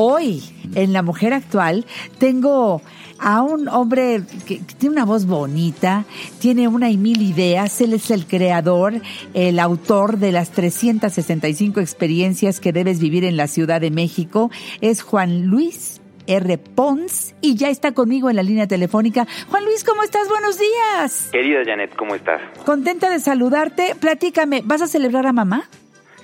hoy, en La Mujer Actual, tengo a un hombre que, tiene una voz bonita, tiene una y mil ideas, él es el creador, el autor de las 365 experiencias que debes vivir en la Ciudad de México, es Juan Luis R. Pons y ya está conmigo en la línea telefónica. Juan Luis, ¿cómo estás? Buenos días. Querida Janet, ¿cómo estás? Contenta de saludarte. Platícame, ¿vas a celebrar a mamá?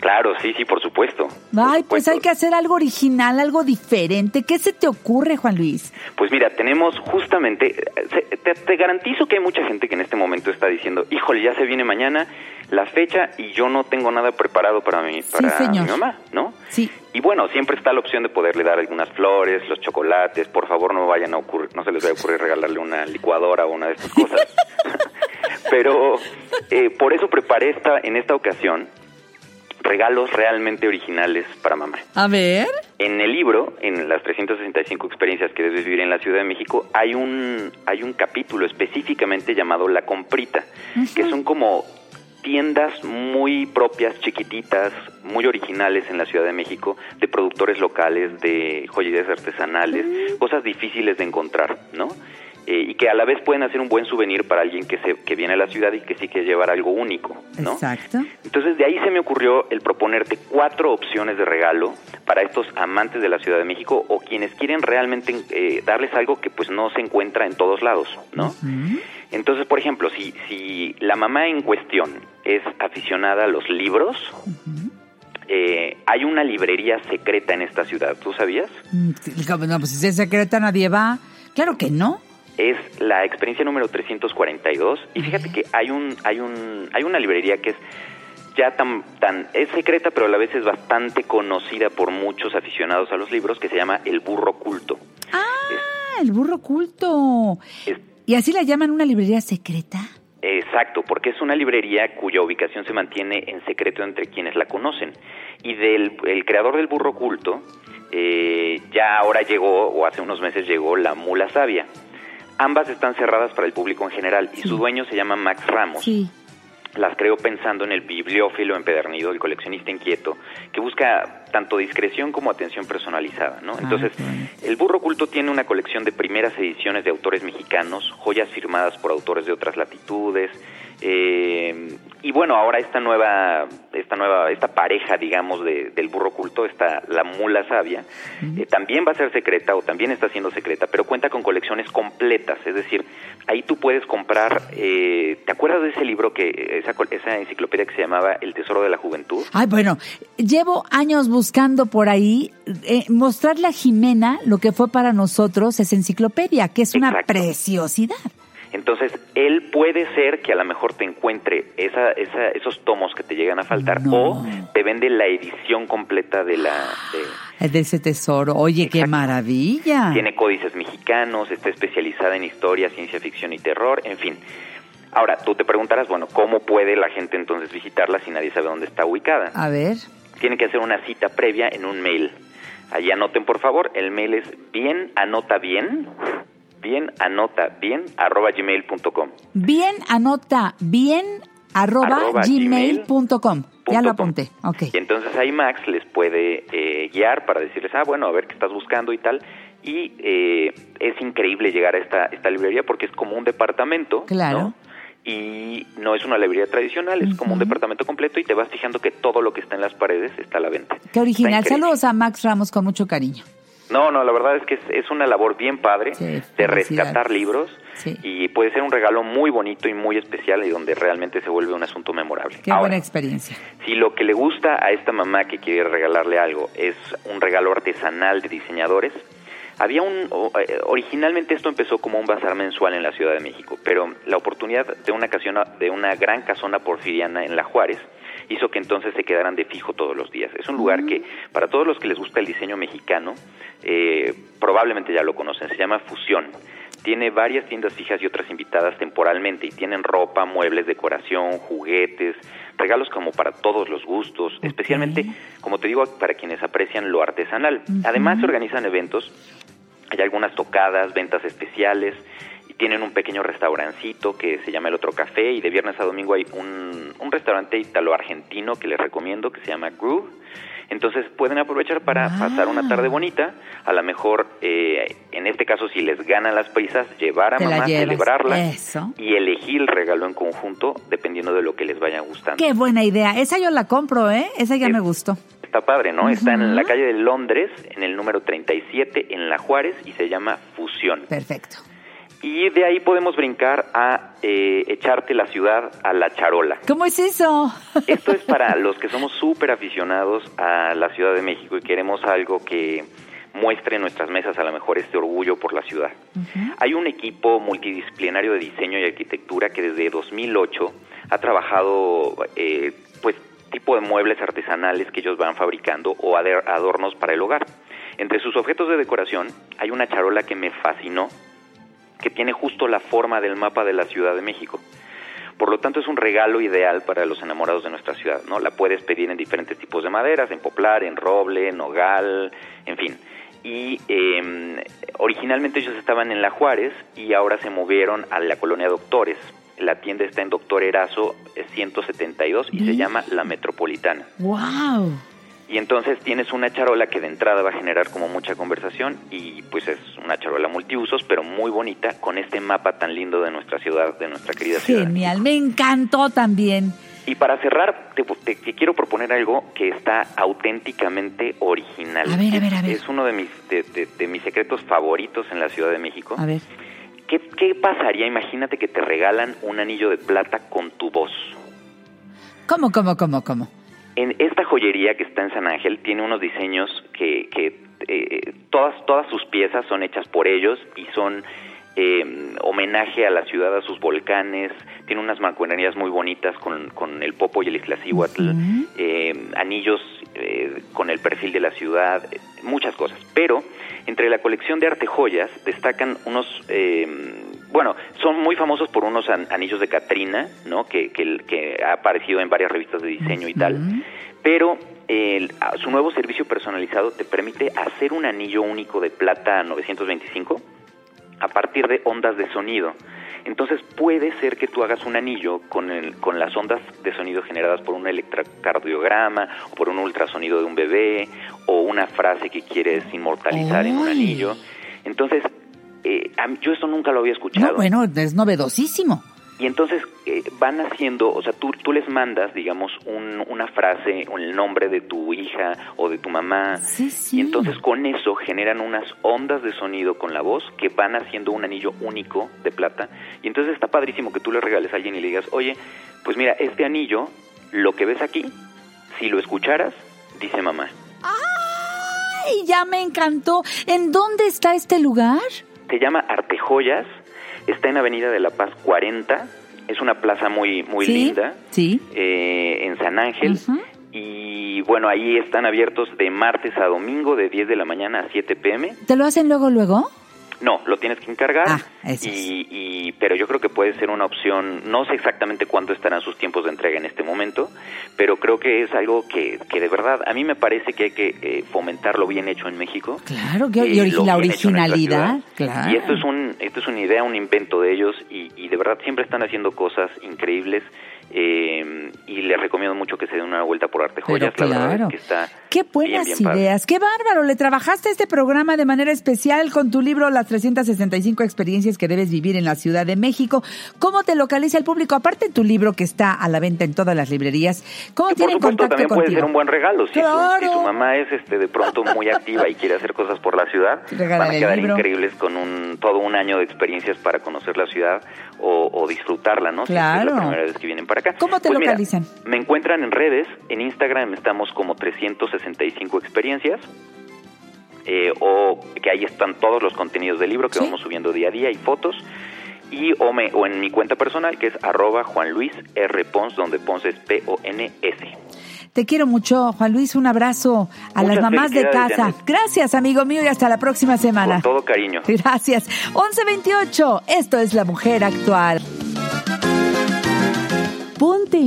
Claro, sí, sí, por supuesto. Ay, pues hay que hacer algo original, algo diferente. ¿Qué se te ocurre, Juan Luis? Pues mira, tenemos justamente, te, garantizo que hay mucha gente que en este momento está diciendo, híjole, ya se viene mañana la fecha y yo no tengo nada preparado para mi, para mi mamá, ¿no? Sí. Y bueno, siempre está la opción de poderle dar algunas flores, los chocolates. Por favor, no vayan a ocurrir, no se les vaya a ocurrir regalarle una licuadora o una de estas cosas. Pero eh, por eso preparé esta, en esta ocasión regalos realmente originales para mamá. A ver. En el libro, en las 365 experiencias que debes vivir en la Ciudad de México, hay un, hay un capítulo específicamente llamado La Comprita, que son como tiendas muy propias, chiquititas, muy originales en la Ciudad de México, de productores locales, de joyerías artesanales, mm. cosas difíciles de encontrar, ¿no? Eh, y que a la vez pueden hacer un buen souvenir para alguien que, se, que viene a la ciudad y que sí quiere llevar algo único, ¿no? Exacto. Entonces de ahí se me ocurrió el proponerte cuatro opciones de regalo para estos amantes de la Ciudad de México o quienes quieren realmente eh, darles algo que pues no se encuentra en todos lados, ¿no? Entonces, por ejemplo, si, si la mamá en cuestión es aficionada a los libros, eh, hay una librería secreta en esta ciudad, ¿tú sabías? Mm, no, pues si es secreta nadie va. Claro que no es la experiencia número 342 y fíjate que hay un hay un hay una librería que es ya tan tan es secreta pero a la vez es bastante conocida por muchos aficionados a los libros que se llama El Burro Culto. Ah, El Burro Culto. ¿Y así la llaman una librería secreta? Exacto, porque es una librería cuya ubicación se mantiene en secreto entre quienes la conocen. Y del el creador del burro culto, eh, ya ahora llegó, o hace unos meses llegó, la mula sabia. Ambas están cerradas para el público en general y su dueño se llama Max Ramos. Sí. Las creo pensando en el bibliófilo empedernido, el coleccionista inquieto, que busca tanto discreción como atención personalizada, ¿no? Entonces, el Burro Culto tiene una colección de primeras ediciones de autores mexicanos, joyas firmadas por autores de otras latitudes, eh, y bueno, ahora esta nueva, esta nueva, esta pareja, digamos, de, del burro culto, está la mula sabia, eh, también va a ser secreta o también está siendo secreta, pero cuenta con colecciones completas, es decir, ahí tú puedes comprar, eh, ¿te acuerdas de ese libro que, esa, esa enciclopedia que se llamaba El Tesoro de la Juventud? Ay, bueno, llevo años buscando por ahí eh, mostrarle a Jimena lo que fue para nosotros esa enciclopedia, que es una preciosidad. Entonces, él puede ser que a lo mejor te encuentre esa, esa, esos tomos que te llegan a faltar o te vende la edición completa de la... De, de ese tesoro. Oye, qué maravilla. Tiene códices mexicanos, está especializada en historia, ciencia ficción y terror, en fin. Ahora, tú te preguntarás, bueno, ¿cómo puede la gente entonces visitarla si nadie sabe dónde está ubicada? A ver. Tiene que hacer una cita previa en un mail. Allí anoten, por favor, el mail es bien, anota bien, bien anota bien arroba gmail.com. Bien anota bien arroba, gmail.com. Ya lo apunté. Okay. Y entonces ahí Max les puede eh, guiar para decirles, ah, bueno, a ver qué estás buscando y tal. Y eh, es increíble llegar a esta, esta librería porque es como un departamento. Claro. Y no es una librería tradicional, es como un departamento completo y te vas fijando que todo lo que está en las paredes está a la venta. Qué original. Saludos a Max Ramos con mucho cariño. No, no, la verdad es que es, una labor bien padre de rescatar libros y puede ser un regalo muy bonito y muy especial y donde realmente se vuelve un asunto memorable. Qué buena experiencia. Si lo que le gusta a esta mamá que quiere regalarle algo es un regalo artesanal de diseñadores, había un eh, originalmente esto empezó como un bazar mensual en la Ciudad de México, pero la oportunidad de una ocasión de una gran casona porfiriana en La Juárez hizo que entonces se quedaran de fijo todos los días. Es un lugar que para todos los que les gusta el diseño mexicano, eh, probablemente ya lo conocen, se llama Fusión. Tiene varias tiendas fijas y otras invitadas temporalmente y tienen ropa, muebles, decoración, juguetes, regalos como para todos los gustos, especialmente, como te digo, para quienes aprecian lo artesanal. Además se organizan eventos, hay algunas tocadas, ventas especiales, tienen un pequeño restaurancito que se llama El Otro Café y de viernes a domingo hay un, un restaurante italo-argentino que les recomiendo que se llama Groove Entonces pueden aprovechar para Ah. pasar una tarde bonita, a lo mejor, eh, en este caso, si les ganan las prisas, llevar a Te mamá, celebrarla Eso. y elegir el regalo en conjunto dependiendo de lo que les vaya gustando. Qué buena idea. Esa yo la compro, ¿eh? Esa ya me gustó. Está padre, ¿no? Está en la calle de Londres, en el número 37, en La Juárez, y se llama Fusión. Perfecto. Y de ahí podemos brincar a eh, echarte la ciudad a la charola. ¿Cómo es eso? Esto es para los que somos súper aficionados a la Ciudad de México y queremos algo que muestre en nuestras mesas a lo mejor este orgullo por la ciudad. Hay un equipo multidisciplinario de diseño y arquitectura que desde 2008 ha trabajado eh, pues tipo de muebles artesanales que ellos van fabricando o adornos para el hogar. Entre sus objetos de decoración hay una charola que me fascinó, que tiene justo la forma del mapa de la Ciudad de México. Por lo tanto, es un regalo ideal para los enamorados de nuestra ciudad, ¿no? La puedes pedir en diferentes tipos de maderas, en poplar, en roble, en nogal, en fin. Y eh, originalmente ellos estaban en La Juárez y ahora se movieron a la colonia Doctores. La tienda está en Doctor Erazo eh, 172 y se llama La Metropolitana. ¡Wow! Y entonces tienes una charola que de entrada va a generar como mucha conversación y pues es una charola multiusos, pero muy bonita, con este mapa tan lindo de nuestra ciudad, de nuestra querida ciudad. Genial. Me encantó también. Y para cerrar, te, te- te quiero proponer algo que está auténticamente original. A ver, a ver, a ver. Es uno de mis, de, de- de mis secretos favoritos en la Ciudad de México. A ver. ¿Qué, ¿Qué pasaría? Imagínate que te regalan un anillo de plata con tu voz. ¿Cómo, cómo, cómo, cómo? En esta joyería que está en San Ángel tiene unos diseños que, que eh, todas, todas sus piezas son hechas por ellos y son eh, homenaje a la ciudad, a sus volcanes. Tiene unas macuenerías muy bonitas con, con el Popo y el Iztaccíhuatl, Ujú. eh, anillos eh, con el perfil de la ciudad, muchas cosas. Pero entre la colección de arte joyas destacan unos, eh, bueno, son muy famosos por unos an- anillos de Catrina, ¿no? Que, que, que ha aparecido en varias revistas de diseño y tal. Pero el- su nuevo servicio personalizado te permite hacer un anillo único de plata 925 a partir de ondas de sonido. Entonces puede ser que tú hagas un anillo con, el, con las ondas de sonido generadas por un electrocardiograma o por un ultrasonido de un bebé o una frase que quieres inmortalizar en un anillo. Entonces, eh, yo esto nunca lo había escuchado. No, bueno, es novedosísimo. Y entonces eh, van haciendo, o sea, tú, tú les mandas, digamos, un- una frase, o el nombre de tu hija o de tu mamá. Sí, sí. Y entonces con eso generan unas ondas de sonido con la voz que van haciendo un anillo único de plata. Y entonces está padrísimo que tú le regales a alguien y le digas, oye, pues mira, este anillo, lo que ves aquí, si lo escucharas, dice mamá. ¡Ay, ya me encantó! ¿En dónde está este lugar? Se llama Artejoyas, está en Avenida de la Paz 40, es una plaza muy, muy ¿Sí? linda. Sí. eh, en San Ángel. Y bueno, ahí están abiertos de martes a domingo de 10 de la mañana a 7 pm. ¿Te lo hacen luego, luego? No, lo tienes que encargar. Ah, y, y- pero yo creo que puede ser una opción. No sé exactamente cuándo estarán sus tiempos de entrega en este momento, pero creo que es algo que, que de verdad a mí me parece que hay que eh, fomentar lo bien hecho en México. Claro, que, eh, y lo la originalidad. Claro. Y esto es un esto es una idea, un invento de ellos y, y de verdad siempre están haciendo cosas increíbles eh, les recomiendo mucho que se den una vuelta por Arte Pero Joyas. La verdad claro. es que está Qué buenas bien, bien padre. ideas, qué bárbaro. Le trabajaste este programa de manera especial con tu libro Las 365 experiencias que debes vivir en la Ciudad de México. ¿Cómo te localiza el público? Aparte de tu libro que está a la venta en todas las librerías, ¿cómo Que por tienen supuesto contacto también puede contigo? ser un buen regalo. Si, su, Claro. si su mamá es este de pronto muy activa y quiere hacer cosas por la ciudad, Regálale van a quedar increíbles con un todo un año de experiencias para conocer la ciudad o, o disfrutarla, ¿no? Si es Claro. la primera vez que vienen para acá. ¿Cómo te Pues mira, localizan? Me encuentran en redes, en Instagram estamos como 365 experiencias. eh, o que ahí están todos los contenidos del libro que Sí. vamos subiendo día a día y fotos y o, me, o en mi cuenta personal que es arroba Juan Luis R. Pons, donde Pons es P-O-N-S. Te quiero mucho, Juan Luis. Un abrazo a Muchas las mamás de casa. Janet. Gracias, amigo mío, y hasta la próxima semana. Con todo cariño. Gracias. 1128. Esto es La Mujer Actual.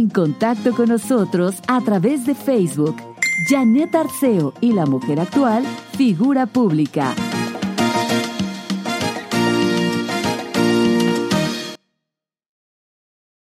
En contacto con nosotros a través de Facebook. Janet Arceo y la mujer actual, figura pública.